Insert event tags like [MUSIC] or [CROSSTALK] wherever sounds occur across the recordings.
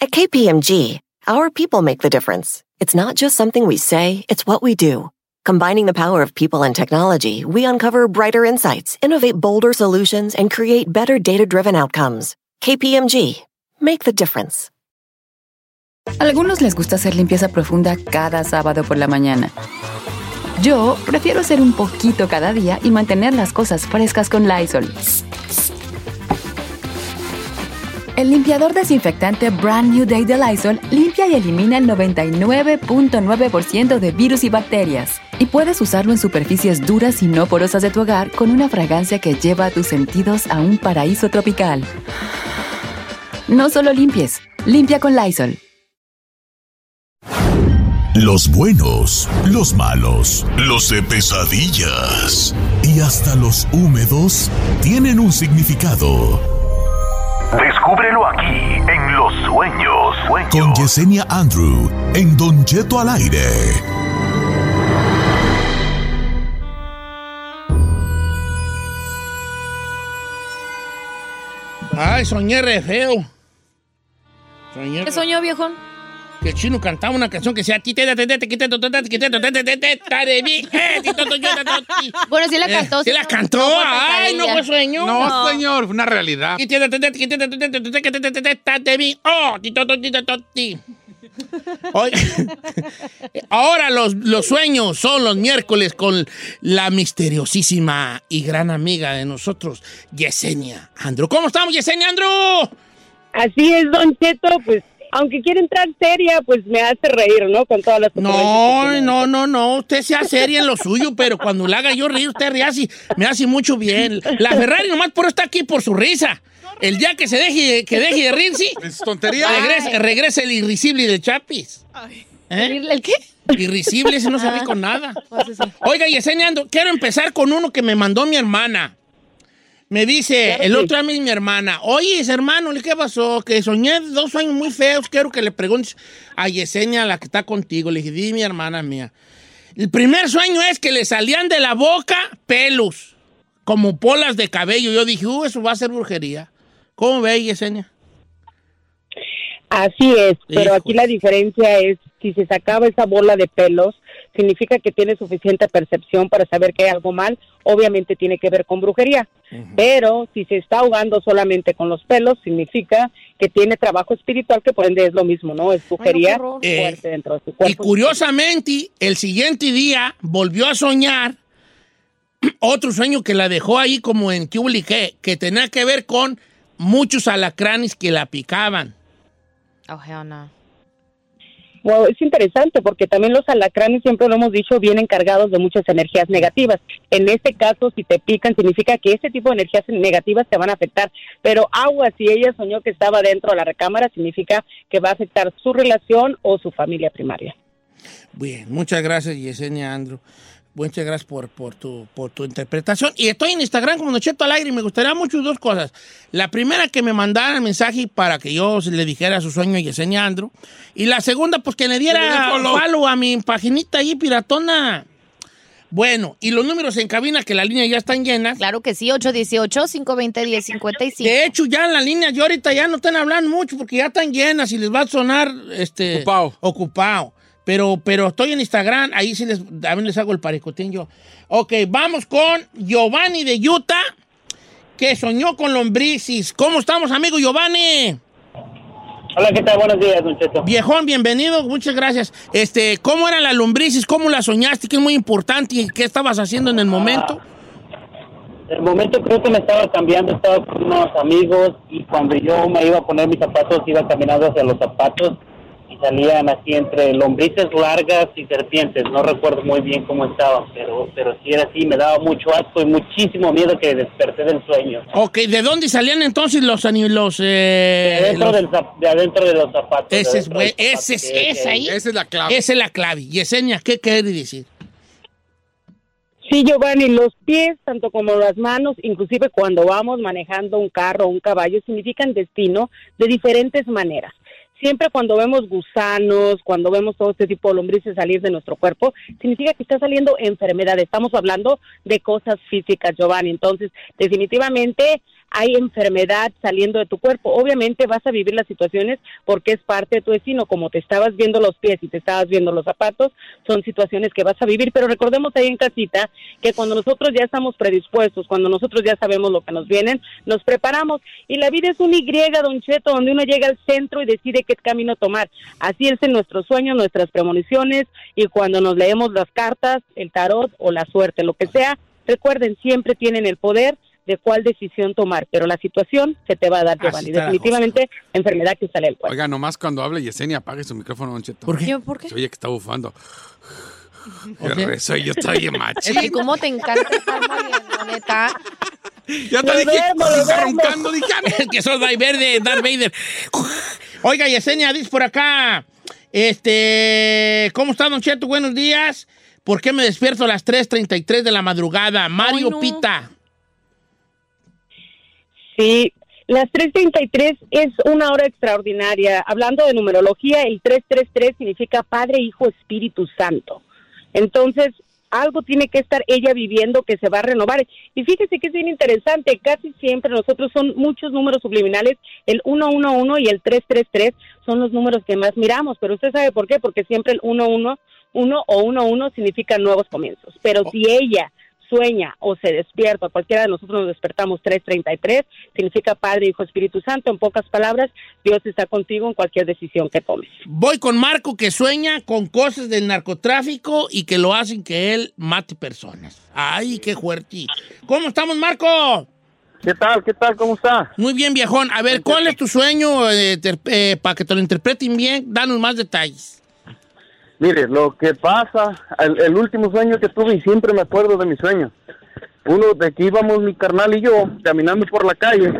At KPMG, our people make the difference. It's not just something we say, it's what we do. Combining the power of people and technology, we uncover brighter insights, innovate bolder solutions, and create better data driven outcomes. KPMG, make the difference. Algunos les gusta hacer limpieza profunda cada sábado por la mañana. Yo prefiero hacer un poquito cada día y mantener las cosas frescas con Lysol. El limpiador desinfectante Brand New Day de Lysol limpia y elimina el 99.9% de virus y bacterias. Y puedes usarlo en superficies duras y no porosas de tu hogar con una fragancia que lleva a tus sentidos a un paraíso tropical. No solo limpies, limpia con Lysol. Los buenos, los malos, los de pesadillas y hasta los húmedos tienen un significado. Descúbrelo aquí en Los Sueños. Con Yesenia Andrew en Don Cheto al aire. Ay, soñé re feo. Soñé ¿Qué soñó, viejón? Que el chino cantaba una canción que decía Bueno, sí la cantó. ¿Sí la cantó? Ay, no fue sueño. No, señor, fue una realidad. Ahora los, los sueños son los miércoles con la misteriosísima y gran amiga de nosotros, Yesenia Andrew. ¿Cómo estamos, Yesenia Andrew? Así es, Don Cheto, pues aunque quiere entrar seria, pues me hace reír, ¿no? Con todas las No, no, no, no. Usted sea seria en lo suyo, pero cuando le haga yo reír, usted ríe así, me hace mucho bien. La Ferrari nomás por está aquí por su risa. El día que se deje, que deje de reír, sí. Es tontería. Regresa, regresa el irrisible de Chapis. ¿Eh? ¿El qué? Irrisible, ese no se ríe con nada. Oiga, Yesenia, Ando, quiero empezar con uno que me mandó mi hermana. Me dice, el otro día me dice mi hermana, oye, hermano, ¿qué pasó? Que soñé dos sueños muy feos, quiero que le preguntes a Yesenia, la que está contigo. Le dije, di mi hermana mía. El primer sueño es que le salían de la boca pelos, como polas de cabello. Yo dije, uh, eso va a ser brujería. ¿Cómo ve, Yesenia? Así es, pero Hijo. aquí la diferencia es si se sacaba esa bola de pelos, significa que tiene suficiente percepción para saber que hay algo mal, obviamente tiene que ver con brujería. Pero si se está ahogando solamente con los pelos, significa que tiene trabajo espiritual, que por ende es lo mismo, ¿no? Es brujería fuerte Eh, dentro de su Y cuerpo. curiosamente, el siguiente día volvió a soñar [CLEARS THROAT] otro sueño que la dejó ahí como en que, que tenía que ver con muchos alacranes que la picaban. Oh, hell no. Es interesante porque también los alacranes, siempre lo hemos dicho, vienen cargados de muchas energías negativas. En este caso, si te pican, significa que ese tipo de energías negativas te van a afectar. Pero agua, si ella soñó que estaba dentro de la recámara, significa que va a afectar su relación o su familia primaria. Bien, muchas gracias, Yesenia Andrew. Muchas gracias por, por, tu, por tu interpretación. Y estoy en Instagram como Nocheto al aire y me gustaría mucho dos cosas. La primera, que me mandara mensaje para que yo le dijera su sueño a Yesenia Andrew. Y la segunda, pues que le diera follow. a mi paginita ahí, piratona. Bueno, y los números en cabina, que las líneas ya están llenas. Claro que sí, 818-520-1055. De hecho, ya en la línea, yo ahorita ya no están hablando mucho porque ya están llenas y les va a sonar este, Ocupado. ocupado. Pero, pero estoy en Instagram, ahí sí les, también les hago el parecotín yo. Ok, vamos con Giovanni de Utah, que soñó con lombrices. ¿Cómo estamos, amigo Giovanni? Hola, ¿qué tal? Buenos días, Cheto. Viejón, bienvenido, muchas gracias. Este, ¿cómo eran las lombrices? ¿Cómo las soñaste? ¿Qué es muy importante? ¿Y qué estabas haciendo en el momento? El momento creo que me estaba cambiando, estaba con unos amigos y cuando yo me iba a poner mis zapatos, iba caminando hacia los zapatos salían así entre lombrices largas y serpientes. No recuerdo muy bien cómo estaban, pero, pero sí era así, me daba mucho asco y muchísimo miedo que desperté del sueño. Ok, ¿de dónde salían entonces los ani- los, De eh, adentro, los- del zap- de adentro de los zapatos. de Ese es, ese que- ahí. Esa es la clave. Esa es la clave. Yesenia, ¿qué quiere decir? Sí, Giovanni, los pies, tanto como las manos, inclusive cuando vamos manejando un carro o un caballo, significan destino de diferentes maneras. Siempre cuando vemos gusanos, cuando vemos todo este tipo de lombrices salir de nuestro cuerpo, significa que está saliendo enfermedad. Estamos hablando de cosas físicas, Giovanni. Entonces, definitivamente hay enfermedad saliendo de tu cuerpo. Obviamente vas a vivir las situaciones porque es parte de tu destino, como te estabas viendo los pies y te estabas viendo los zapatos, son situaciones que vas a vivir, pero recordemos ahí en casita que cuando nosotros ya estamos predispuestos, cuando nosotros ya sabemos lo que nos vienen, nos preparamos y la vida es un Y, don Cheto, donde uno llega al centro y decide qué camino tomar. Así es en nuestros sueños, nuestras premoniciones y cuando nos leemos las cartas, el tarot o la suerte, lo que sea, recuerden, siempre tienen el poder de cuál decisión tomar, pero la situación se te va a dar, Giovanni. Definitivamente, enfermedad que sale del cuerpo. Oiga, nomás cuando hable Yesenia, apague su micrófono, Don Cheto. ¿Por qué? ¿Por qué? Se oye que está bufando. ¿O Qué qué? rezo, yo estoy bien [LAUGHS] Es que cómo te encanta estar moliendo, neta. Ya te Lo dije, duermo. roncando, dije, ah, [LAUGHS] que sos Darth Vader, Darth Vader. Oiga, Yesenia, dice por acá. Este, ¿cómo está, Don Cheto? Buenos días. ¿Por qué me despierto a las 3.33 de la madrugada? Mario Ay, no. Pita. Sí, las 3.33 es una hora extraordinaria. Hablando de numerología, el 333 significa Padre, Hijo, Espíritu Santo. Entonces, algo tiene que estar ella viviendo que se va a renovar. Y fíjese que es bien interesante, casi siempre nosotros son muchos números subliminales, el 111 y el 333 son los números que más miramos, pero usted sabe por qué, porque siempre el 111 uno o 11 significa nuevos comienzos. Pero si ella sueña o se despierta, cualquiera de nosotros nos despertamos 333, significa Padre, Hijo, Espíritu Santo. En pocas palabras, Dios está contigo en cualquier decisión que tomes. Voy con Marco que sueña con cosas del narcotráfico y que lo hacen que él mate personas. Ay, qué fuerte. ¿Cómo estamos, Marco? ¿Qué tal? ¿Qué tal? ¿Cómo está? Muy bien, viejón. A ver, ¿cuál es tu sueño eh, eh, para que te lo interpreten bien? Danos más detalles. Mire, lo que pasa, el, el último sueño que tuve y siempre me acuerdo de mi sueño. Uno de que íbamos mi carnal y yo caminando por la calle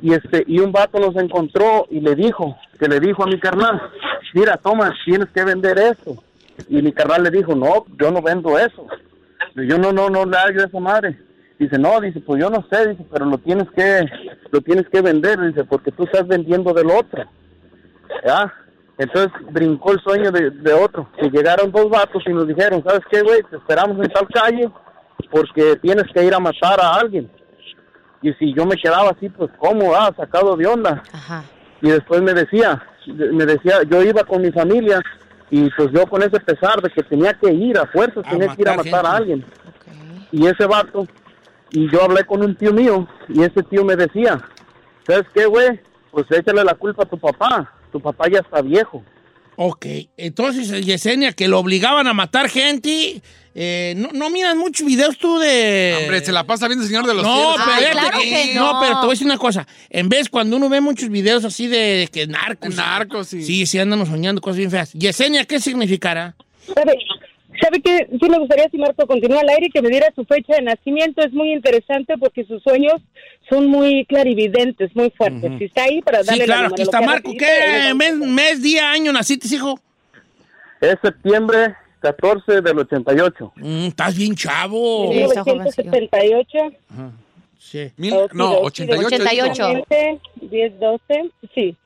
y este y un vato nos encontró y le dijo, que le dijo a mi carnal, mira, toma, tienes que vender esto. Y mi carnal le dijo, no, yo no vendo eso. Yo no, no, no le hago esa madre. Dice, no, dice, pues yo no sé, dice, pero lo tienes que, lo tienes que vender, dice, porque tú estás vendiendo del otro. ¿Ya? Entonces brincó el sueño de, de otro. Y llegaron dos vatos y nos dijeron, ¿sabes qué, güey? Te esperamos en tal calle porque tienes que ir a matar a alguien. Y si yo me quedaba así, pues, ¿cómo? Ah, sacado de onda. Ajá. Y después me decía, me decía, yo iba con mi familia y pues yo con ese pesar de que tenía que ir a fuerzas, A tenía que ir a matar a alguien. Y ese vato, y yo hablé con un tío mío y ese tío me decía, ¿sabes qué, güey? Pues échale la culpa a tu papá, tu papá ya está viejo. Ok, entonces Yesenia, que lo obligaban a matar gente. eh, no, no miras muchos videos tú de. Hombre, se la pasa viendo el Señor de los No, Cielos. pero, Ay, fíjate claro que no, no. pero te voy a decir una cosa. En vez, cuando uno ve muchos videos así de que narcos. Narcos, sí. Sí, sí, andamos soñando cosas bien feas. Yesenia, ¿qué significará? ¿Sabe, ¿Sabe qué? Sí me gustaría, si Marco continúa al aire, que me diera su fecha de nacimiento. Es muy interesante porque sus sueños son muy clarividentes, muy fuertes. Si está ahí para darle Sí, la claro, aquí está Marco. ¿Qué mes, mes, día, año naciste, hijo? Es septiembre 14 del 88. Mm, estás bien chavo. Sí, está jovencillo. 1978. Sí. Mil- no, ok. 88. 88. Exactamente, 10, 12, sí.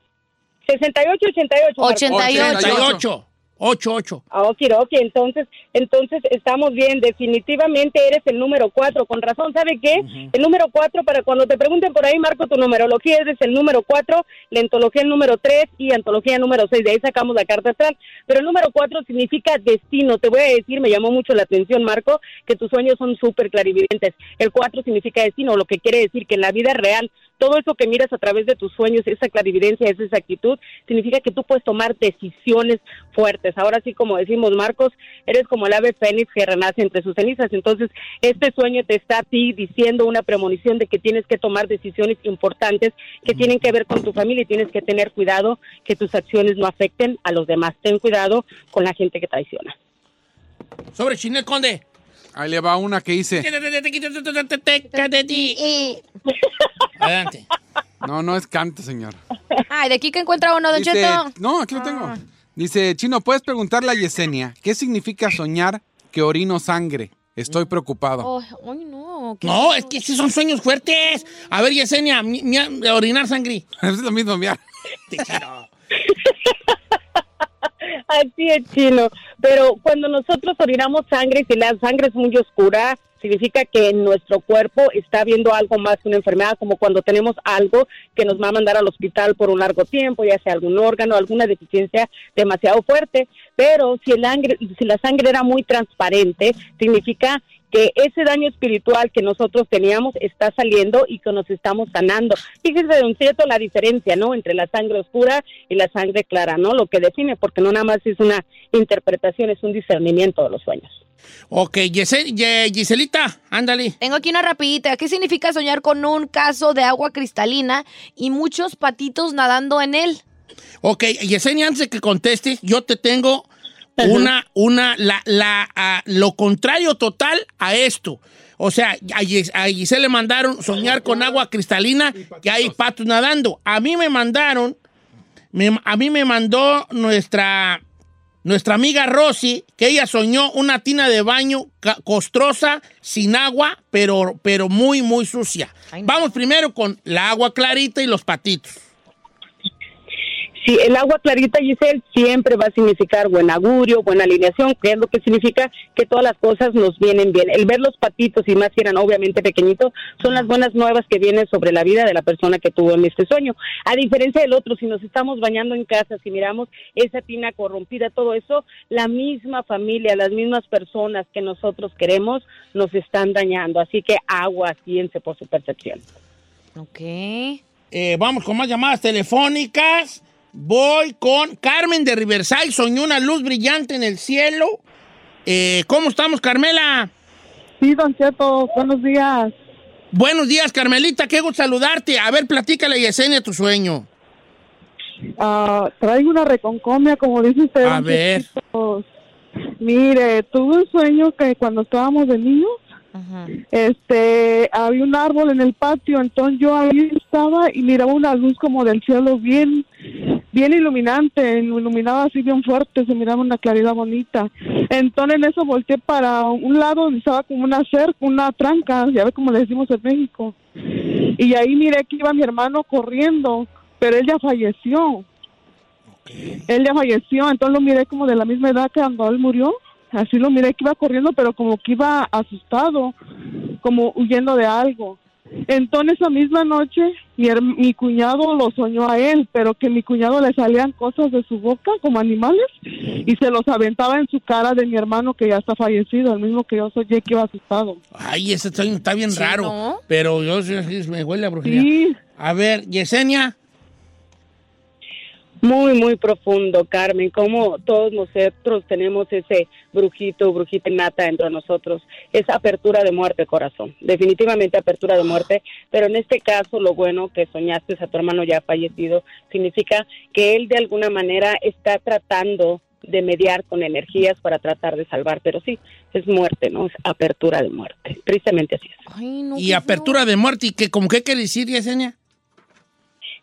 68, 88. Marco. 88. 88. 88. Ah, ok, ok, entonces, entonces estamos bien, definitivamente eres el número cuatro, con razón, ¿sabe qué? El número cuatro, para cuando te pregunten por ahí, Marco, tu numerología eres el número cuatro, la antología el número tres y antología número seis, de ahí sacamos la carta astral, pero el número cuatro significa destino, te voy a decir, me llamó mucho la atención, Marco, que tus sueños son súper clarividentes, el cuatro significa destino, lo que quiere decir que en la vida real, todo eso que miras a través de tus sueños, esa clarividencia, esa exactitud, significa que tú puedes tomar decisiones fuertes. Ahora sí, como decimos, Marcos, eres como el ave fénix que renace entre sus cenizas. Entonces, este sueño te está a ti diciendo una premonición de que tienes que tomar decisiones importantes que tienen que ver con tu familia y tienes que tener cuidado que tus acciones no afecten a los demás. Ten cuidado con la gente que traiciona. Sobre Chinel Conde. Ahí le va una que dice. Adelante. No, no es canto, señor. Ay, de aquí que encuentra uno, Don Dice, Cheto. no, aquí lo tengo. Dice, Chino, ¿puedes preguntarle a Yesenia qué significa soñar que orino sangre? Estoy preocupado. Ay, ay, no. No, es que sí son sueños fuertes. A ver, Yesenia, mi- mi- orinar sangre. es lo mismo, mira. Te quiero. Así es, chino. Pero cuando nosotros orinamos sangre, si la sangre es muy oscura, significa que nuestro cuerpo está habiendo algo más que una enfermedad, como cuando tenemos algo que nos va a mandar al hospital por un largo tiempo, ya sea algún órgano, alguna deficiencia demasiado fuerte. Pero si, el sangre, si la sangre era muy transparente, significa que ese daño espiritual que nosotros teníamos está saliendo y que nos estamos sanando. Fíjese, don Cieto, la diferencia, ¿no? Entre la sangre oscura y la sangre clara, ¿no? Lo que define, porque no nada más es una interpretación, es un discernimiento de los sueños. Ok, Giselita, ándale. Tengo aquí una rapidita. ¿Qué significa soñar con un caso de agua cristalina y muchos patitos nadando en él? Ok, Yesenia, antes de que contestes, yo te tengo una, una, la, la, ah, lo contrario total a esto. O sea, a, Gis- a Giselle le mandaron soñar con agua cristalina que hay patos nadando. A mí me mandaron, me- a mí me mandó nuestra, nuestra amiga Rosy, que ella soñó una tina de baño costrosa, sin agua, pero, pero muy, muy sucia. Vamos primero con la agua clarita y los patitos. Sí, el agua clarita, Giselle, siempre va a significar buen augurio, buena alineación, que es lo que significa que todas las cosas nos vienen bien. El ver los patitos, y más si eran obviamente pequeñitos, son las buenas nuevas que vienen sobre la vida de la persona que tuvo en este sueño. A diferencia del otro, si nos estamos bañando en casa, si miramos esa tina corrompida, todo eso, la misma familia, las mismas personas que nosotros queremos, nos están dañando. Así que agua, ciense por su percepción. Ok. Eh, vamos con más llamadas telefónicas. Voy con Carmen de Riverside. Soñó una luz brillante en el cielo. Eh, ¿Cómo estamos, Carmela? Sí, Don Cheto, buenos días. Buenos días, Carmelita. Qué gusto saludarte. A ver, platícale Yesenia tu sueño. Ah, traigo una reconcomia, como dice usted. A ver. Mire, tuve un sueño que cuando estábamos de niños, Ajá. este, había un árbol en el patio, entonces yo ahí estaba y miraba una luz como del cielo bien, bien iluminante, iluminaba así bien fuerte, se miraba una claridad bonita. Entonces en eso volteé para un lado donde estaba como una cerca, una tranca, ya ve como le decimos en México. Y ahí miré que iba mi hermano corriendo, pero él ya falleció. Él ya falleció, entonces lo miré como de la misma edad que cuando él murió. Así lo miré que iba corriendo, pero como que iba asustado, como huyendo de algo. Entonces, esa misma noche, mi, mi cuñado lo soñó a él, pero que mi cuñado le salían cosas de su boca como animales y se los aventaba en su cara de mi hermano que ya está fallecido, el mismo que yo soñé que iba asustado. Ay, ese sueño está bien Sí, raro. ¿no? Pero yo me huele a brujería. Sí, A ver, Yesenia. Muy, muy profundo, Carmen, como todos nosotros tenemos ese brujito, brujita nata dentro de nosotros, esa apertura de muerte, corazón, definitivamente apertura de muerte, pero en este caso lo bueno que soñaste a tu hermano ya fallecido significa que él de alguna manera está tratando de mediar con energías para tratar de salvar, pero sí, es muerte, ¿no? Es apertura de muerte, tristemente así es. Ay, no. Y apertura de muerte. ¿Y qué, como qué quiere decir, Yesenia?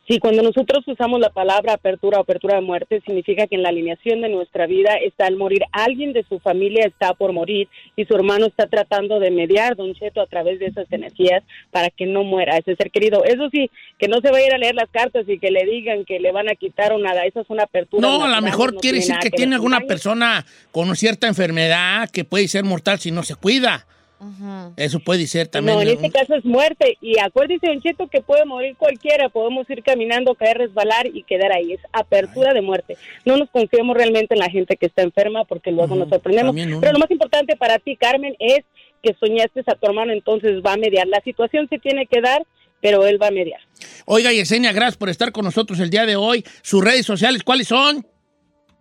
Sí, cuando nosotros usamos la palabra apertura o apertura de muerte, significa que en la alineación de nuestra vida está el morir. Alguien de su familia está por morir y su hermano está tratando de mediar, Don Cheto, a través de esas energías para que no muera ese ser querido. Eso sí, que no se vaya a ir a leer las cartas y que le digan que le van a quitar o nada. Esa es una apertura. No, a lo mejor no quiere decir que tiene alguna persona con cierta enfermedad que puede ser mortal si no se cuida. Ajá. Eso puede ser también. No, en este caso es muerte. Y acuérdese, Don Cheto, que puede morir cualquiera. Podemos ir caminando, caer, resbalar y quedar ahí. Es apertura de muerte. No nos confiemos realmente en la gente que está enferma porque luego nos sorprendemos. Pero lo más importante para ti, Carmen, es que soñaste a tu hermano, entonces va a mediar. La situación se tiene que dar, pero él va a mediar. Oiga, Yesenia, gracias por estar con nosotros el día de hoy. Sus redes sociales, ¿cuáles son?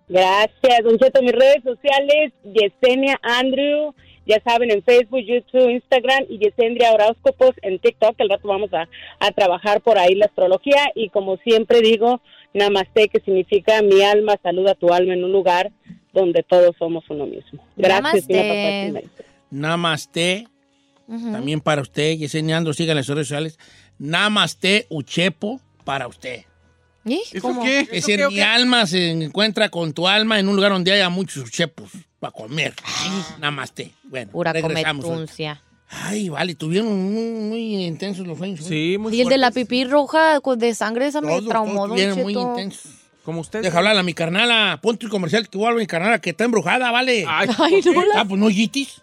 Gracias, Don Cheto. Mis redes sociales, Yesenia Andrew. Ya saben, en Facebook, YouTube, Instagram y Yesendria Horóscopos en TikTok. Al rato vamos a, a trabajar por ahí la astrología. Y como siempre digo, Namaste, que significa mi alma saluda a tu alma en un lugar donde todos somos uno mismo. Gracias, Namaste. Namaste. También para usted, Yesenia Andro, sigan las redes sociales. Namaste Uchepo para usted. ¿Y? ¿Eso ¿Cómo? qué? Es ¿Eso decir, mi alma se encuentra con tu alma en un lugar donde haya muchos uchepos para comer. Namaste. Bueno, Pura regresamos. cometuncia. Ay, vale, tuvieron muy, muy intensos los sueños. ¿eh? Sí, muy Y el de la pipí roja con- de sangre, esa me Todos, traumó, todos don estuvieron muy Cheto. intensos. Como usted. Deja hablar a mi carnala. Ponte el comercial que vuelve mi carnala que está embrujada, ¿vale? Ay, [LAUGHS] Ay, ¿por no, la- Ah, pues no yitis.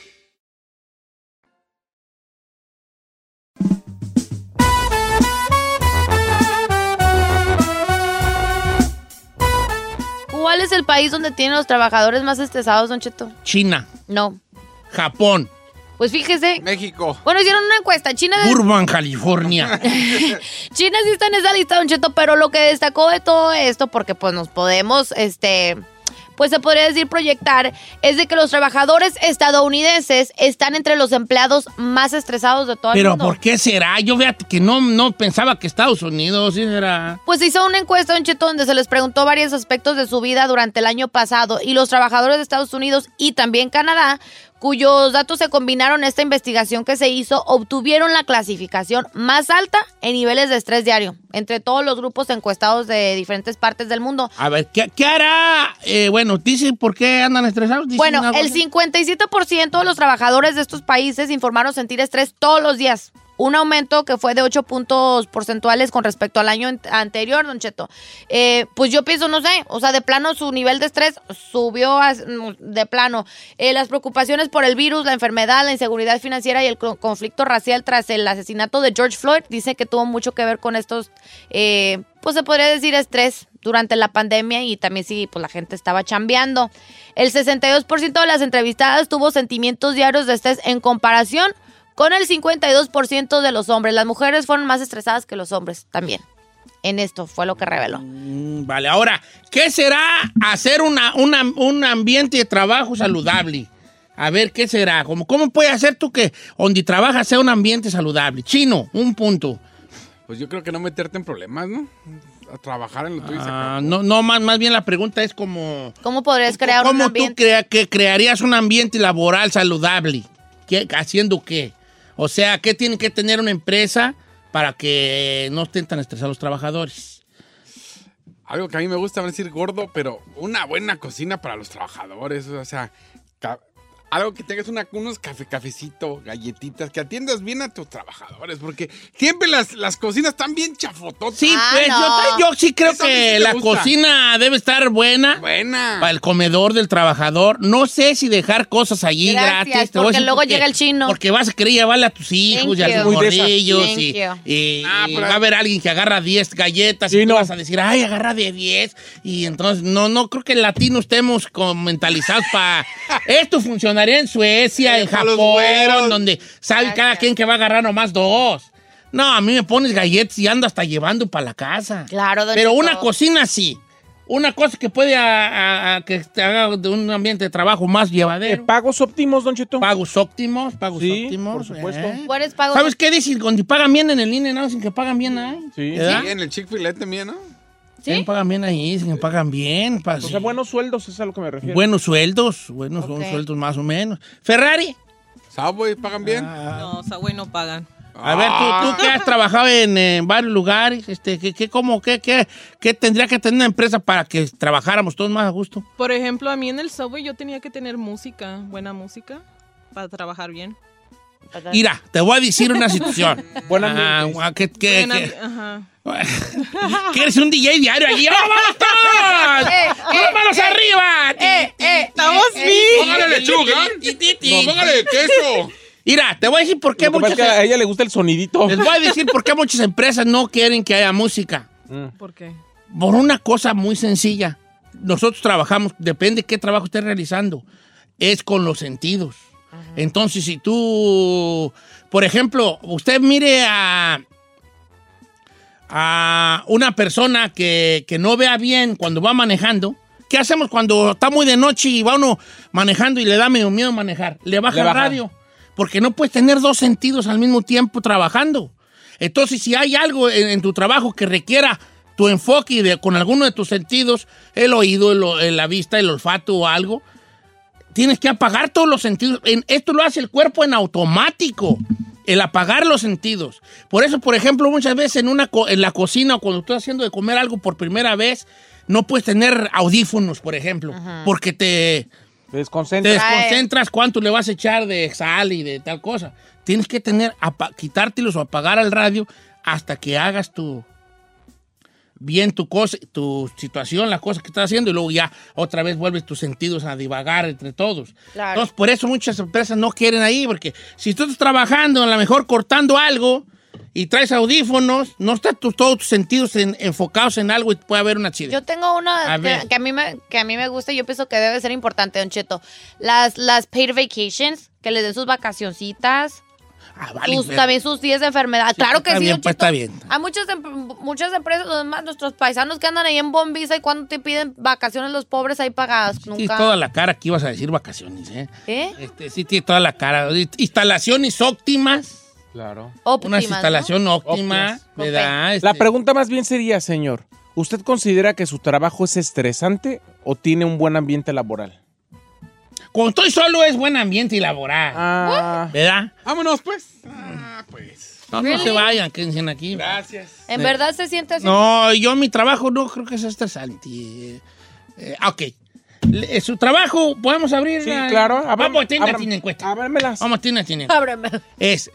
¿Cuál es el país donde tienen los trabajadores más estresados, Don Cheto? China, No. Japón, Pues fíjese. México. Bueno, hicieron una encuesta. China, Burbank, California. [LAUGHS] China sí está en esa lista, Don Cheto, pero lo que destacó de todo esto, porque pues nos podemos, este, pues se podría decir proyectar, es de que los trabajadores estadounidenses están entre los empleados más estresados de todo el Pero mundo. ¿por qué será? Yo fíjate que no, no pensaba que Estados Unidos sí será. Pues se hizo una encuesta, Don Cheto, donde se les preguntó varios aspectos de su vida durante el año pasado y los trabajadores de Estados Unidos y también Canadá, cuyos datos se combinaron en esta investigación que se hizo, obtuvieron la clasificación más alta en niveles de estrés diario entre todos los grupos encuestados de diferentes partes del mundo. A ver, ¿qué, qué hará? Eh, bueno, dice por qué andan estresados. ¿Dicen Bueno, el así? 57% de los trabajadores de estos países informaron sentir estrés todos los días. Un aumento que fue de 8 puntos porcentuales con respecto al año ant- anterior, Don Cheto. Eh, pues yo pienso, no sé, o sea, de plano su nivel de estrés subió a- de plano. Eh, las preocupaciones por el virus, la enfermedad, la inseguridad financiera y el co- conflicto racial tras el asesinato de George Floyd, dice que tuvo mucho que ver con estos, eh, pues se podría decir estrés durante la pandemia y también sí, pues la gente estaba chambeando. El 62% de las entrevistadas tuvo sentimientos diarios de estrés en comparación con el 52% de los hombres. Las mujeres fueron más estresadas que los hombres también. En esto fue lo que reveló. Mm, Vale, ahora, ¿qué será hacer una, una- un ambiente de trabajo saludable? A ver, ¿qué será? ¿Cómo, ¿Cómo puede hacer tú que donde trabajas sea un ambiente saludable? Chino, un punto. Pues yo creo que no meterte en problemas, ¿no? A trabajar en lo tuyo Ah, no, no más, más bien la pregunta es como... ¿Cómo podrías crear un ¿Cómo tú ambiente? crea- que crearías un ambiente laboral saludable? ¿Qué, ¿Haciendo qué? O sea, ¿qué tiene que tener una empresa para que no estén tan estresados los trabajadores? Algo que a mí me gusta decir gordo, pero una buena cocina para los trabajadores. O sea, algo que tengas una, unos café, cafecito, galletitas, que atiendas bien a tus trabajadores, porque siempre las, las cocinas están bien chafototas. Sí, Ah, pues no. yo, yo sí creo Eso sí que la gusta. cocina debe estar buena. Buena. Para el comedor del trabajador. No sé si dejar cosas allí Gracias, gratis. te porque luego llega el chino. Porque vas a querer llevarle a tus hijos Thank y a you. tus morrillos. Y, you. y- Ah, y va a haber alguien que agarra 10 galletas y no. vas a decir, ay, agarra de 10. Y entonces, no, no creo que el latino estemos mentalizados para... [LAUGHS] Esto funcionaría en Suecia, en Japón, donde sabe cada quien que va a agarrar nomás dos. No, a mí me pones galletas y ando hasta llevando para la casa. Claro, don Pero una cocina sí. Una cosa que puede a- a- a que te haga de un ambiente de trabajo más Eh, llevadero. ¿Pagos óptimos, Don Cheto? Pagos óptimos, pagos Sí, óptimos. por supuesto. ¿eh? ¿Cuál es pago? ¿Sabes qué dicen? Cuando pagan bien en el INE, no dicen que pagan bien ahí. Sí. ¿Verdad? Sí, en el Chick-fil-A también, ¿no? Sí, pagan bien ahí, que pagan bien. pa- O sea, buenos sueldos, es a lo que me refiero. buenos sueldos, buenos son Ok. sueldos más o menos. Ferrari, Subway, ¿pagan bien? No, Subway no pagan. a ver, tú, tú que has trabajado en, eh, varios lugares, este, ¿qué, qué, cómo, qué, qué, qué tendría que tener una empresa para que trabajáramos todos más a gusto? Por ejemplo, a mí en el Subway yo tenía que tener música, buena música, para trabajar bien. Mira, te voy a decir una [LAUGHS] situación. Buen Ah, ah, que, que- Buena- que- Ajá. que [LAUGHS] eres un DJ diario allí. ¡Oh, vamos todos! Eh, ¡Las manos arriba! eh, eh, ¡Estamos eh, bien! ¡Póngale lechuga! ¡No, póngale queso! Mira, te voy a decir por qué muchas... es que a ella le gusta el sonidito. Les voy a decir por qué muchas empresas no quieren que haya música. ¿Por qué? Por una cosa muy sencilla. Nosotros trabajamos, depende de qué trabajo estés realizando, es con los sentidos. Entonces, si tú, por ejemplo, usted mire a, a una persona que, que no vea bien cuando va manejando, ¿qué hacemos cuando está muy de noche y va uno manejando y le da medio miedo manejar? Le baja Le el baja. radio, porque no puedes tener dos sentidos al mismo tiempo trabajando. Entonces, si hay algo en, en tu trabajo que requiera tu enfoque y de- con alguno de tus sentidos, el oído, el- la vista, el olfato o algo, tienes que apagar todos los sentidos. En- esto lo hace el cuerpo en automático, el apagar los sentidos. Por eso, por ejemplo, muchas veces en, una co- en la cocina o cuando estás haciendo de comer algo por primera vez, no puedes tener audífonos, por ejemplo, porque te, Te te desconcentra. desconcentras cuánto le vas a echar de sal y de tal cosa. Tienes que tener, apa- quitártelos o apagar el radio hasta que hagas tu bien tu cosa, tu situación, la cosa que estás haciendo y luego ya otra vez vuelves tus sentidos a divagar entre todos. Claro. Entonces, por eso muchas empresas no quieren ahí, porque si tú estás trabajando, a lo mejor cortando algo y traes audífonos, no están tus- todos tus sentidos en- enfocados en algo y puede haber un accidente. Yo tengo una A que, que a mí me, que a mí me gusta y yo pienso que debe ser importante, Don Cheto. Las, las paid vacations, que les den sus vacacioncitas, Ah, vale, sus- pero- también sus días de enfermedad. Sí, claro que está sí, bien, pues, está bien. Hay muchas, em- muchas empresas, además nuestros paisanos que andan ahí en Bombisa y cuando te piden vacaciones los pobres ahí pagadas. Sí, Nunca. toda la cara que ibas a decir vacaciones, ¿eh? ¿Eh? Este, sí, tiene toda la cara. Instalaciones óptimas. Claro. Óptimas, Una ¿no? instalación óptima, Óptimas. ¿verdad? La Este, pregunta más bien sería, señor, ¿usted considera que su trabajo es estresante o tiene un buen ambiente laboral? Cuando estoy solo es buen ambiente y laboral, Ah, ¿verdad? Vámonos, pues. Ah, pues. No, no se vayan, quédense aquí. Gracias. ¿En verdad se siente así? No, yo mi trabajo no creo que sea estresante. Eh, eh, ok. Le- eh, su trabajo, ¿podemos abrir? sí, la- claro. Vamos abram- una encuesta. ábremelas. Vamos encuesta. Ábreme. Es,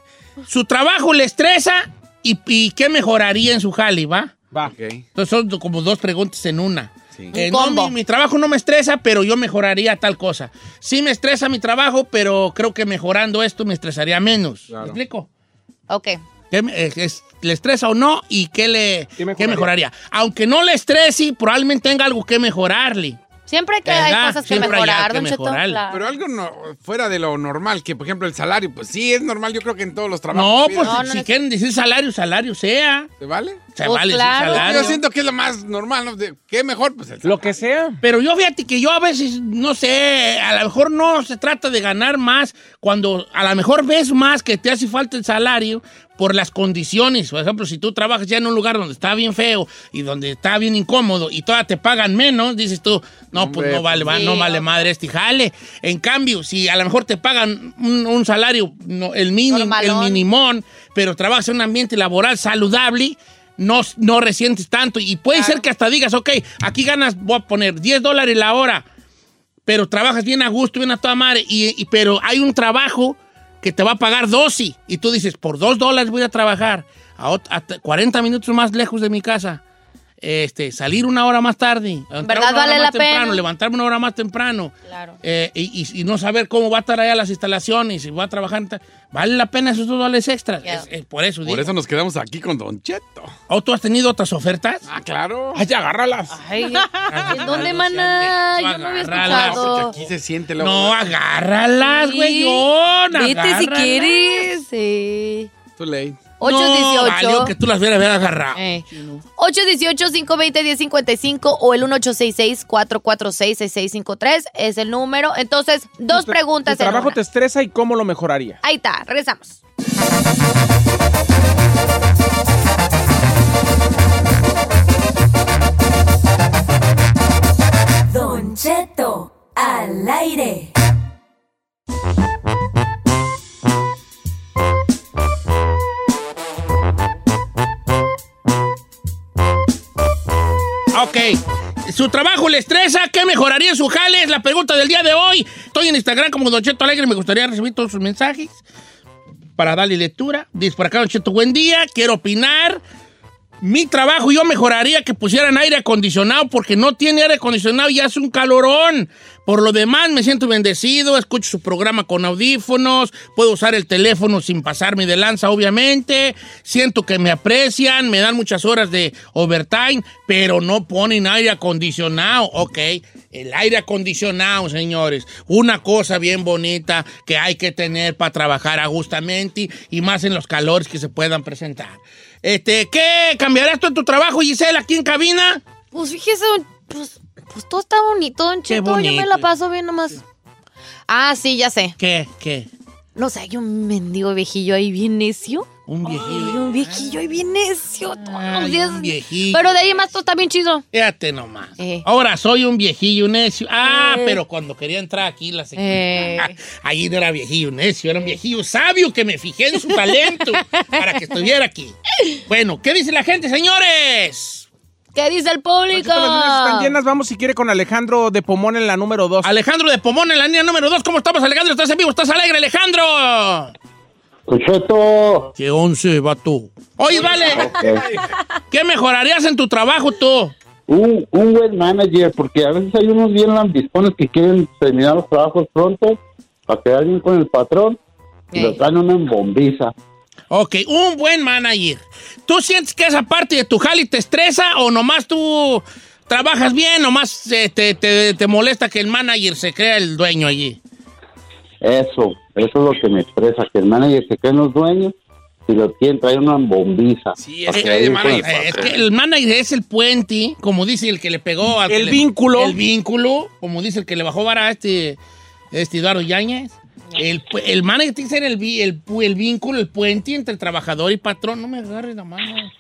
su trabajo le estresa y, y ¿qué mejoraría en su jale, va? Va. Ok. Entonces son como dos preguntas en una. Sí. Eh, no, combo. mi, mi trabajo no me estresa, pero yo mejoraría tal cosa. Sí me estresa mi trabajo, pero creo que mejorando esto me estresaría menos. Claro. ¿Me explico? Ok. ¿Qué me- eh, es- ¿Le estresa o no? ¿Y qué le ¿Qué mejoraría? Aunque no le estrese, probablemente tenga algo que mejorarle. Siempre que hay cosas que Siempre mejorar, que Don Cheto. claro. Pero algo no, fuera de lo normal, que por ejemplo el salario, pues sí es normal, yo creo que en todos los trabajos. No, pues No, no si es- quieren decir salario, salario sea. ¿Te vale? Se Pues vale decir salario. Yo siento que es lo más normal, ¿no? De- ¿Qué mejor? Pues el Lo que sea. Pero yo fíjate que yo a veces, no sé, a lo mejor no se trata de ganar más cuando a lo mejor ves más que te hace falta el salario por las condiciones. Por ejemplo, si tú trabajas ya en un lugar donde está bien feo y donde está bien incómodo y todavía te pagan menos, dices tú, no, pues no vale, va- sí, no vale madre este jale. En cambio, si a lo mejor te pagan un, un salario, no, el mínimo, el minimón, pero trabajas en un ambiente laboral saludable, no, no resientes tanto. Y puede ser que hasta digas, ok, aquí ganas, voy a poner 10 dólares la hora pero trabajas bien a gusto, bien a toda madre, y, y- pero hay un trabajo que te va a pagar 12 y tú dices, por 2 dólares voy a trabajar a, ot- a t- 40 minutos más lejos de mi casa. Este, salir una hora más tarde, ¿Verdad una hora vale más la pena? levantarme una hora más temprano, Claro. eh, y, y- y no saber cómo va a estar allá las instalaciones, si va a trabajar, vale la pena esos dos dólares extras. Es- es por eso Por digo. eso nos quedamos aquí con Don Cheto. ¿O tú has tenido otras ofertas? Ah, claro. Ay, agárralas. Ay, ¿en dónde, maná? Yo no había. Aquí se siente luego. No, agárralas, Sí. güey. Vete si quieres. Sí. Too late. No, 818. valió que tú las hubieras agarrado. Eh. 818-520-1055 o el 1866-446-6653 es el número. Entonces, dos preguntas ¿Tu en trabajo una. te estresa y cómo lo mejoraría? Ahí está, regresamos. Don Cheto, al aire. Ok. ¿Su trabajo le estresa? ¿Qué mejoraría en su jale? Es la pregunta del día de hoy. Estoy en Instagram como Don Cheto Alegre. Me gustaría recibir todos sus mensajes para darle lectura. Dice por acá Don Cheto, buen día. Quiero opinar. Mi trabajo yo mejoraría que pusieran aire acondicionado porque no tiene aire acondicionado y hace un calorón. Por lo demás me siento bendecido, escucho su programa con audífonos, puedo usar el teléfono sin pasarme de lanza obviamente, siento que me aprecian, me dan muchas horas de overtime, pero no ponen aire acondicionado. Ok, el aire acondicionado, señores, una cosa bien bonita que hay que tener para trabajar a gustamente y más en los calores que se puedan presentar. Este, ¿qué cambiarás tú en tu trabajo, Giselle, aquí en cabina? Pues fíjese, pues, pues todo está bonito, Cheto. Yo me la paso bien nomás. Ah, sí, ya sé. ¿Qué? ¿Qué? No sé, hay un mendigo viejillo ahí bien necio. Un viejillo. Ay, un viejillo ahí bien necio todos Ay, los días. un viejillo. Pero de ahí más todo está bien chido. Fíjate nomás. Eh. Ahora soy un viejillo necio. Ah, Eh. pero cuando quería entrar aquí la señora. Eh. [LAUGHS] Ahí no era viejillo necio, era un viejillo sabio que me fijé en su talento [LAUGHS] para que estuviera aquí. Bueno, ¿qué dice la gente, señores? ¿Qué dice el público? Las líneas están llenas. Vamos si quiere con Alejandro de Pomón en la número 2. Alejandro de Pomón en la línea número 2. ¿Cómo estamos, Alejandro? ¿Estás en vivo? ¿Estás alegre, Alejandro? Cheto. ¿Qué once, vato? Oye, vale. [LAUGHS] ¿Qué mejorarías en tu trabajo tú? Un, un buen manager, porque a veces hay unos bien lambiscones que quieren terminar los trabajos pronto para quedar bien con el patrón y lo traen una embombiza. Ok, un buen manager. ¿Tú sientes que esa parte de tu jali te estresa o nomás tú trabajas bien, nomás eh, te, te- te molesta que el manager se crea el dueño allí? Eso, eso es lo que me expresa, que el manager se creen los dueños y lo quieren traer una bombiza. Eh, eh, es que el manager es el puente, como dice el que le pegó al El le- vínculo. el vínculo, como dice el que le bajó vara a este, este Eduardo Yáñez. El, el manager tiene que ser el, el, el vínculo, el puente entre el trabajador y patrón. No me agarres la mano.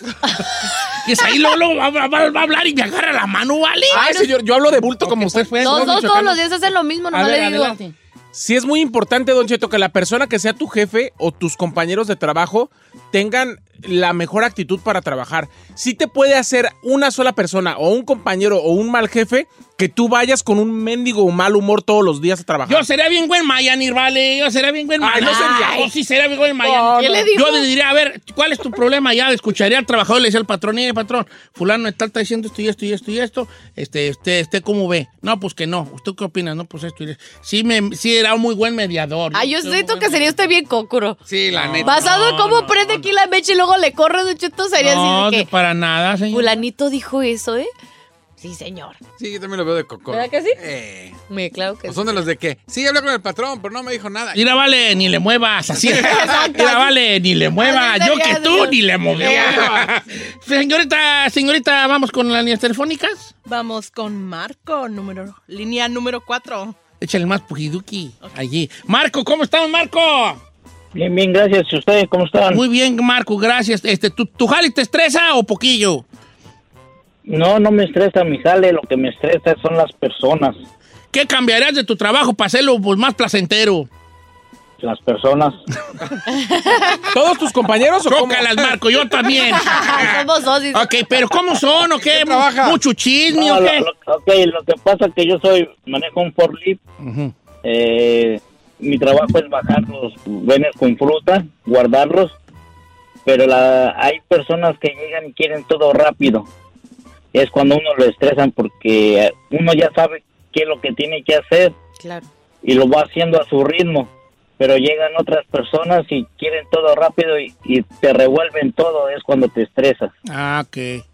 [LAUGHS] que es ahí luego va, va- va a hablar y me agarra la mano, ¿vale? Ay, señor, yo hablo de bulto como usted fue. Los dos todos los días hacen lo mismo, nomás ver, le digo. adelante. Sí es muy importante, Don Cheto, que la persona que sea tu jefe o tus compañeros de trabajo tengan la mejor actitud para trabajar. Sí te puede hacer una sola persona o un compañero o un mal jefe que tú vayas con un mendigo o mal humor todos los días a trabajar. Yo sería bien buen Mayanir, vale. Yo sería bien buen Ay, Mayanir. no sería. Yo sí sería bien buen Mayanir. No, ¿Qué no. le dijo? Yo le diría, a ver, ¿cuál es tu problema? Ya escucharía al trabajador, le decía al patrón, y patrón, fulano está diciendo esto y esto y esto y esto. Este, este, este, ¿cómo ve? No, pues que no. ¿Usted qué opina? No, pues esto y esto. Sí, me, sí era un muy buen mediador. Ay, yo siento que sería usted bien cócuro. Sí, la neta. Basado en No, cómo no, prende aquí la mecha y luego le corre, Don Cheto, sería No, así de de que... para nada, señor. Fulanito dijo eso, ¿eh? Sí, señor. Sí, yo también lo veo de coco. ¿Verdad que sí? Eh. Me, claro que ¿O sí. son de los de que? Sí, hablé con el patrón, pero no me dijo nada. Mira, vale, ni le muevas. Así. [LAUGHS] Mira, vale, ni le muevas. Yo que tú ni le movía. señorita, señorita, vamos con las líneas telefónicas. Vamos con Marco, número, línea número 4. Échale más pujiduki allí. Marco, ¿cómo estamos, Marco? Bien, bien, gracias. ¿Y ustedes cómo están? Muy bien, Marco, gracias. Este, ¿tu, tu jale te estresa o poquillo? No, no me estresa mi jale, lo que me estresa son las personas. ¿Qué cambiarías de tu trabajo para hacerlo pues, más placentero? las personas. [LAUGHS] ¿Todos tus compañeros o cómo? Chócalas, Marco, yo también. [LAUGHS] Somos ok, pero ¿cómo son o qué? trabaja? ¿Mucho chisme No, o qué? lo- ok, lo que pasa es que yo soy, manejo un forklift. Eh, mi trabajo es bajar los venes con fruta, guardarlos, pero la, hay personas que llegan y quieren todo rápido. Es cuando uno lo estresan porque uno ya sabe qué es lo que tiene que hacer Claro. y lo va haciendo a su ritmo. Pero llegan otras personas y quieren todo rápido y, y te revuelven todo, es cuando te estresas. Ah, ok.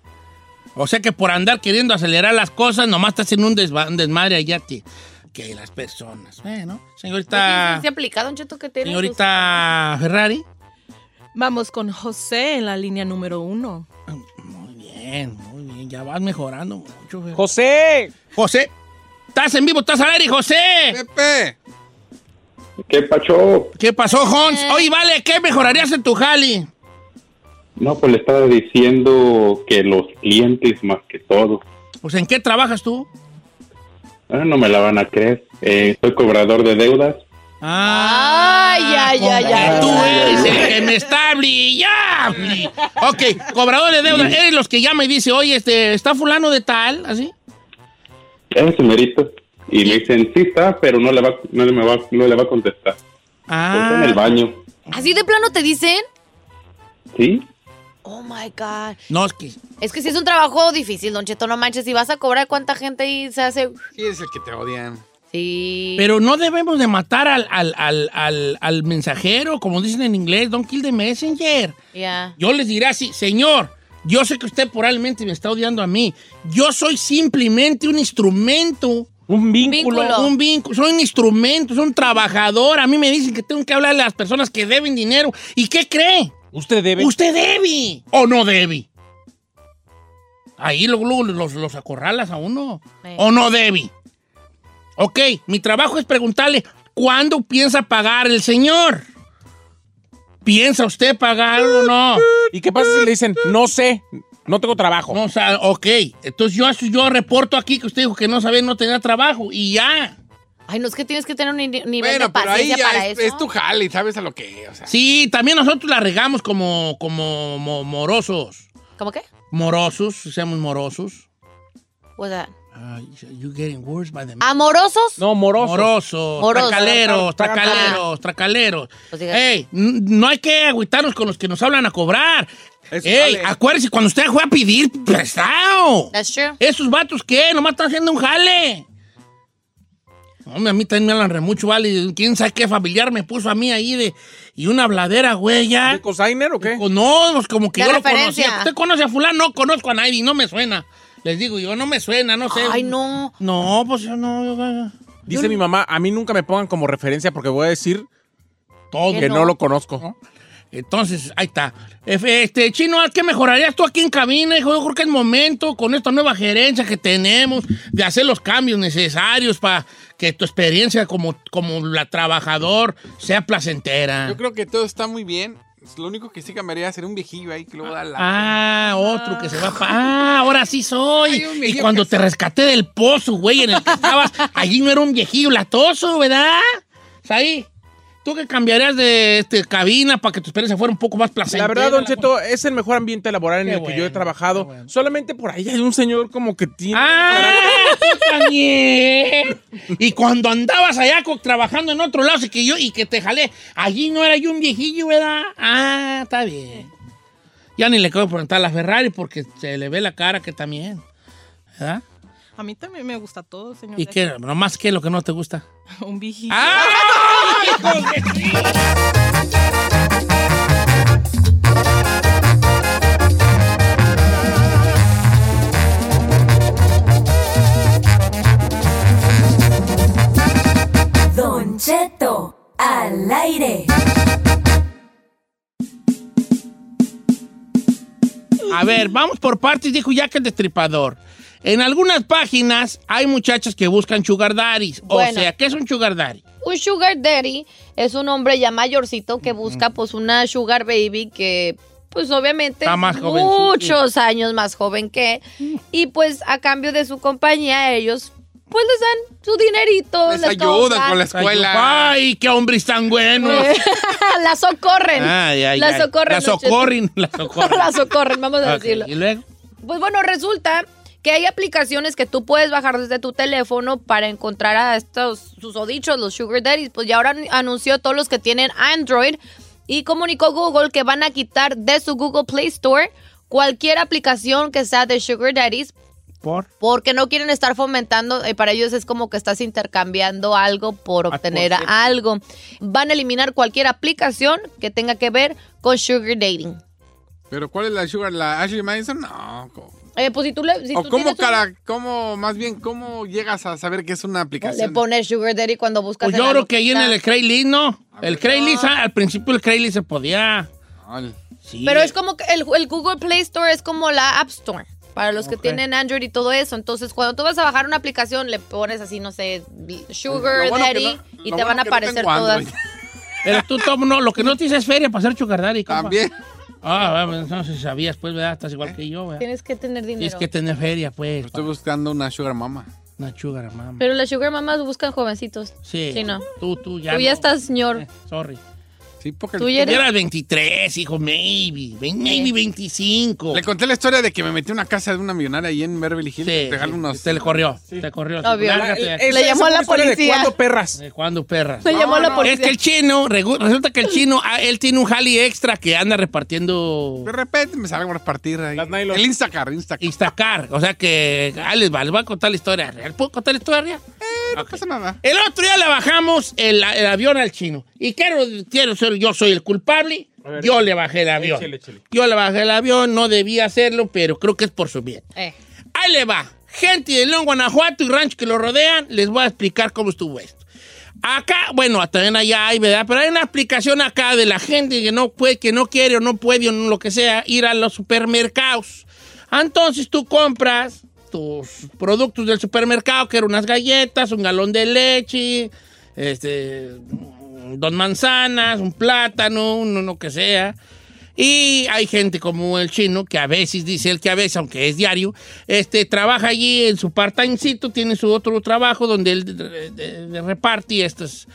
O sea que por andar queriendo acelerar las cosas, nomás estás en un, un desmadre allá que, que las personas. Bueno, señorita, ¿Se ha aplicado, Don Cheto, que tiene? señorita Ferrari. Vamos con José en la línea número uno. Bien, muy bien, ya vas mejorando mucho. José. José, estás en vivo, estás al aire, José. Pepe. ¿Qué pacho? ¿Qué pasó, Hans? Oye, vale, ¿qué mejorarías en tu jali? No, pues le estaba diciendo que los clientes más que todo. Pues, ¿en qué trabajas tú? Ah, no me la van a creer. Eh, soy cobrador de deudas. Ah, Ay, ay, ay, ay. Tú eres el que me está brillando. Ok, cobrador de deuda. Eres los que llama y dice, oye, este, ¿está fulano de tal? ¿Así? Ese merito. Y me dicen, sí está, pero no le va, no le, me va, no le va a contestar. Está en el Ah. baño. ¿Así de plano te dicen? ¿Sí? Oh my God. No, es que... Es que sí es un trabajo difícil, Don Cheto, no manches. Si vas a cobrar, ¿cuánta gente ahí se hace? Sí, es el que te odian. Sí. Pero no debemos de matar al, al, al, al, al mensajero, como dicen en inglés, don't kill the messenger. Yo les diré así, señor, yo sé que usted probablemente me está odiando a mí. Yo soy simplemente un instrumento. Un Vínculo. Un vínculo. Soy un instrumento, soy un trabajador. A mí me dicen que tengo que hablarle a las personas que deben dinero. ¿Y qué cree? Usted debe. Usted debe o no debe. Ahí luego, luego los, los acorralas a uno. Sí. ¿O no debe? Ok, mi trabajo es preguntarle, ¿cuándo piensa pagar el señor? ¿Piensa usted pagar o no? ¿Y qué pasa si le dicen, no sé, no tengo trabajo? No, o sea, ok. Entonces yo, yo reporto aquí que usted dijo que no sabía, no tenía trabajo y ya. Ay, no es que tienes que tener un ni- nivel Bueno, de pero ahí paciencia ya para es, eso. es tu jale, ¿sabes a lo que? O sea, Sí, también nosotros la regamos como, como mo- morosos. ¿Cómo qué? Morosos, seamos morosos. What's that? Ah, you getting worse by the ¿Amorosos? No, moroso. Morosos, Morosos. tracaleros, tracaleros, tracaleros. Pues Ey, no hay que agüitarnos con los que nos hablan a cobrar. Eso Ey, sale. acuérdese cuando usted fue a pedir prestado. That's true. ¿Esos vatos qué? Nomás están haciendo un jale. Hombre, a mí también me hablan re mucho, vale. ¿Quién sabe qué familiar me puso a mí ahí de... Y una bladera, güey, ya. ¿De cosigner o qué? No, pues como que yo lo conocía. ¿Usted conoce a fulano? No conozco a nadie, no me suena. Les digo yo, no me suena, no sé. Ay, no. No, pues yo no. yo- Dice mi mamá, a mí nunca me pongan como referencia porque voy a decir todo. que no, lo conozco. Entonces, ahí está. Este, Chino, ¿qué mejorarías tú aquí en cabina? Hijo, yo creo que es momento, con esta nueva gerencia que tenemos, de hacer los cambios necesarios para que tu experiencia como, como la trabajador sea placentera. yo creo que todo está muy bien. Lo único que sí cambiaría sería un viejillo ahí que luego da la... Ah, otro que se va pa- Ah, ahora sí soy. Y cuando te rescaté del pozo, güey, en el que estabas, [LAUGHS] allí no era un viejillo latoso, ¿verdad? Ahí. ¿Tú qué cambiarías de este, cabina para que tu experiencia fuera un poco más placentera? La verdad, Don Cheto, es el mejor ambiente laboral en Qué el que yo he bueno, trabajado. Solamente por ahí hay un señor como que tiene... ¡Ah! también. Y cuando andabas allá trabajando en otro lado y que yo y que te jalé, allí no era yo un viejillo, ¿verdad? Ah, está bien. Ya ni le quiero preguntar a la Ferrari porque se le ve la cara que también. ¿Verdad? A mí también me gusta todo, señor. ¿Y qué? ¿Nomás qué es lo que no te gusta? [LAUGHS] Un viejito. ¡Ah! Don Cheto, al aire. A ver, vamos por partes, dijo Jack el Destripador. En algunas páginas hay muchachas que buscan sugar daddies. O sea, ¿qué es un sugar daddy? Un sugar daddy es un hombre ya mayorcito que busca pues una sugar baby que pues obviamente Está más muchos años más joven que y pues a cambio de su compañía ellos pues les dan su dinerito. Les ayudan con la escuela. Ay, qué hombres tan buenos. [LAUGHS] la socorren. Ay, ay, la ay. socorren. La socorren, la [LAUGHS] socorren. la socorren, vamos a decirlo. ¿Y luego? Pues bueno, resulta que hay aplicaciones que tú puedes bajar desde tu teléfono para encontrar a estos susodichos, los sugar daddies. Pues ya ahora an- anunció todos los que tienen Android y comunicó Google que van a quitar de su Google Play Store cualquier aplicación que sea de sugar daddies ¿Por? porque no quieren estar fomentando, eh, para ellos es como que estás intercambiando algo por obtener por cierto. algo. Van a eliminar cualquier aplicación que tenga que ver con sugar dating. Pero ¿cuál es la sugar? ¿La Ashley Madison? No. Eh, pues si tú le... si ¿O tú cómo, tienes un- cara, cómo, más bien, cómo llegas a saber que es una Le aplicación? pones Sugar Daddy cuando buscas. Pues yo creo que ahí en el Craigslist, ¿no? El Craigslist, ah, al principio el Craigslist se podía. Sí. Pero es como que el, el Google Play Store es como la App Store. Para los que tienen Android y todo eso. Entonces, cuando tú vas a bajar una aplicación, le pones así, no sé, Sugar bueno Daddy no- y te van a no aparecer todas. Android. Pero tú, Tom, no, lo que no te dices es feria para hacer sugar daddy, compa. Ah, bueno, entonces sabías, pues, ¿verdad? Estás igual que yo, ¿verdad? Tienes que tener dinero. Tienes que tener feria, pues. Estoy buscando una sugar mama. Una sugar mama. Pero las Sugar Mamas buscan jovencitos. Sí. Sí, no. Tú, tú ya. Tú ya no. estás, señor. Eh, sorry. Sí, porque Tú ya eres- Eras 23, hijo, maybe. Maybe 25. le conté la historia de que me metí en una casa de una millonaria ahí en Beverly Hills. Sí, sí, unos. Te le corrió. Te corrió. Obvio. Le llamó a la policía. ¿Cuándo perras? ¿De cuándo, perras? Le llamó a la Es policía. que el chino, resulta que el chino, ah, él tiene un jali extra que anda repartiendo De repente me salen a repartir ahí. Las. El Instacar, Instacar. Instacar. O sea que, ahí les va, les voy a contar la historia real. ¿Puedo contar la historia real? No Ok. pasa nada. El otro día le bajamos el, el avión al chino. Y quiero, quiero ser, yo soy el culpable. Ver, yo le bajé el avión. échale, échale. Yo le bajé el avión, no debía hacerlo, pero creo que es por su bien. Eh. Ahí le va. Gente de León, Guanajuato y rancho que lo rodean, les voy a explicar cómo estuvo esto. Acá, bueno, también allá hay, ¿verdad? Pero hay una aplicación acá de la gente que no puede, que no quiere o no puede o no lo que sea, ir a los supermercados. Entonces tú compras tus productos del supermercado, que eran unas galletas, un galón de leche, este, dos manzanas, un plátano, uno lo que sea. Y hay gente como el chino, que a veces, dice él que a veces, aunque es diario, este, trabaja allí en su part-timecito, tiene su otro trabajo donde él reparte estos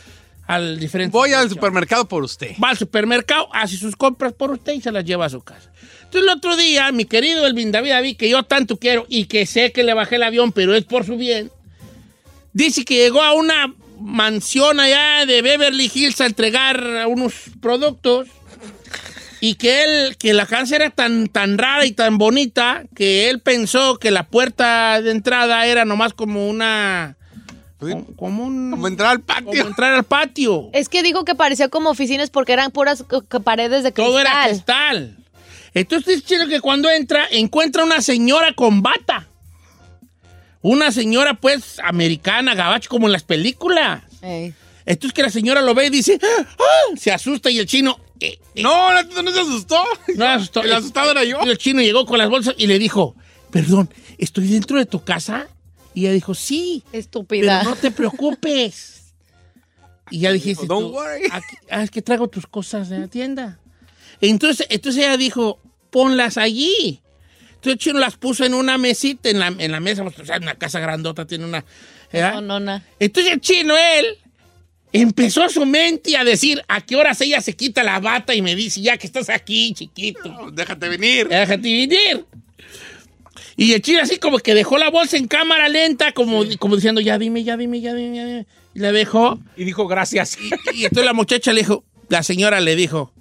al diferente. Voy al supermercado por usted. Va al supermercado, hace sus compras por usted y se las lleva a su casa. Entonces el otro día, mi querido Elvin David David, que yo tanto quiero y que sé que le bajé el avión, pero es por su bien, dice que llegó a una mansión allá de Beverly Hills a entregar unos productos y que él, que la casa era tan, tan rara y tan bonita que él pensó que la puerta de entrada era nomás como una... Sí, Como, como un... Como entrar al como patio. entrar al patio. Es que dijo que parecía como oficinas porque eran puras paredes de cristal. Todo era cristal. Entonces es chido que cuando entra, encuentra una señora con bata. Una señora, pues, americana, gabacho, como en las películas. Ey. Entonces que la señora lo ve y dice, ¡Ah! ¡Ah! se asusta y el chino... eh, eh, No, no, no se asustó. no se asustó. El asustado era yo. Y el chino llegó con las bolsas y le dijo, perdón, ¿estoy dentro de tu casa? Y ella dijo, sí, Estúpida. pero no te preocupes. Y ya [LAUGHS] dijiste, Don't tú, worry. "Aquí- ah, es que traigo tus cosas de la tienda. Entonces, entonces ella dijo, ponlas allí. Entonces el chino las puso en una mesita, en la, en la mesa, o sea, una casa grandota tiene una... ¿verdad? No, no, no. Entonces el chino, él, empezó su mente a decir a qué horas ella se quita la bata y me dice, ya que estás aquí, chiquito, Déjate venir. déjate venir. Y el chino así como que dejó la bolsa en cámara lenta, como, como diciendo, ya dime, ya dime, ya dime, ya dime. Y la dejó. Y dijo gracias. Y entonces la muchacha le dijo, la señora le dijo,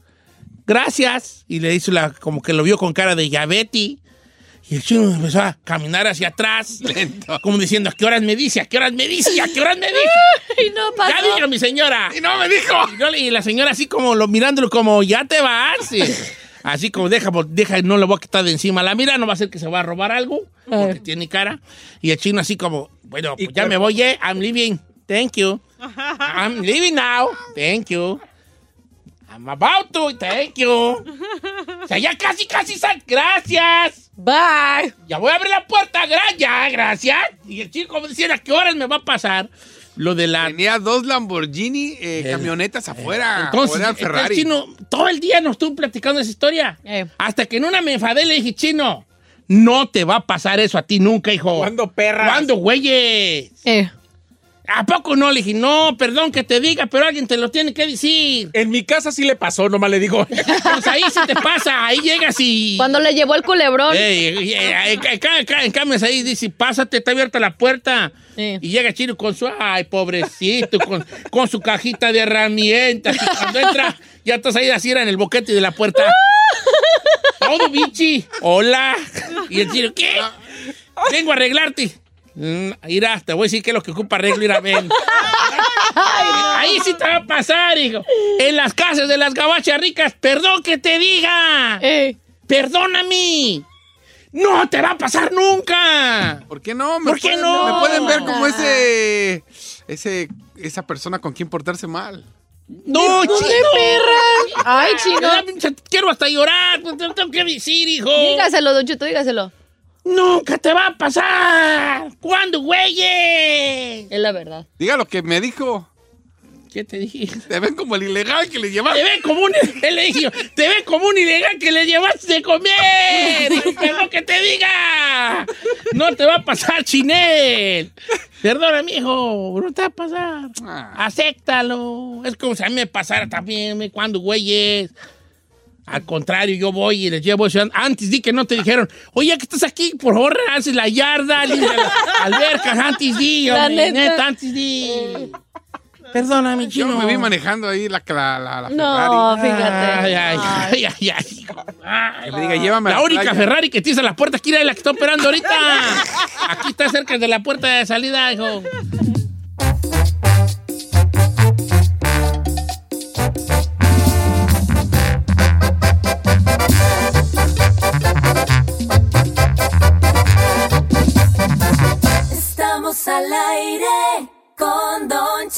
gracias. Y le hizo la, como que lo vio con cara de Betty. Y el chino empezó a caminar hacia atrás, Lento. como diciendo, ¿a qué horas me dice? ¿A qué horas me dice? ¿A qué horas me dice? [LAUGHS] Y no pasó. Ya diga, mi señora. Y no me dijo. Y, yo y la señora así como lo, mirándolo como, ya te vas. Y [LAUGHS] así como, deja, pues, deja, no le voy a quitar de encima la mira, no va a ser que se va a robar algo, porque tiene cara. Y el chino así como, bueno, pues ya me voy, eh, I'm leaving. Thank you. I'm leaving now. Thank you. I'm about to. Thank you. O sea, ya casi, casi sal. Gracias. Bye. Ya voy a abrir la puerta. Ya, gracias. Y el chico como decía, ¿a qué horas me va a pasar? Lo de la... Tenía dos Lamborghini eh, El- camionetas afuera. Entonces, Ferrari. chino todo el día nos estuvo platicando esa historia. Eh. Hasta que en una me enfadé y le dije, chino, No te va a pasar eso a ti nunca, hijo. ¿Cuándo, perra? ¿Cuándo, güeyes? Eh. ¿A poco no? Le dije, no, perdón que te diga, pero alguien te lo tiene que decir. En mi casa sí le pasó, nomás le digo. [LAUGHS] Pues ahí sí te pasa, ahí llegas y... Cuando le llevó el culebrón. Ey, ey, ey, acá, acá, en cambio ahí dice, pásate, está abierta la puerta. Sí. Y llega Chino con su, ay, pobrecito, con, con su cajita de herramientas. Y cuando entra, ya estás ahí así en el boquete de la puerta. [LAUGHS] Todo bichi. Hola. Y el Chino, ¿qué? Vengo a arreglarte. Mm, Mira, te voy a decir que es lo que ocupa arreglo, ir a ver. Ahí sí te va a pasar, hijo. En las casas de las gabachas ricas, perdón que te diga. Perdóname. No te va a pasar nunca. ¿Por qué no? Me ¿Por qué pueden- no? Me pueden ver como ese, ese, esa persona con quien portarse mal. No, chino. perra! Ay, chino. Quiero hasta llorar. pues, tengo que decir, hijo. Dígaselo, Don Cheto, dígaselo. Nunca te va a pasar. ¿Cuándo, güey? Es la verdad. Diga lo que me dijo. ¿Qué te dije? Te ven como el ilegal que le llevaste. Te ve como un, él le dijo, te ve como un ilegal que le llevaste de comer. Dijo, Perdón que te diga. No te va a pasar, Chinel. Perdona, mijo, no te va a pasar. Acéptalo. Es como si a mí me pasara también, me, cuando güeyes. Al contrario, yo voy y les llevo eso. Antes di que no te dijeron, oye, que estás aquí, por favor, haces la yarda, limpia las albercas, antes di, La hombre, neta. neta, antes di. Perdona, mi Yo chino. me vi manejando ahí la, la, la, la No, Ferrari. fíjate. Ay, ay, ay, ay, ay. Que me diga, llévame a La la única playa. Ferrari que tienes a la puerta, aquí era la que está operando ahorita. Aquí está cerca de la puerta de salida, hijo.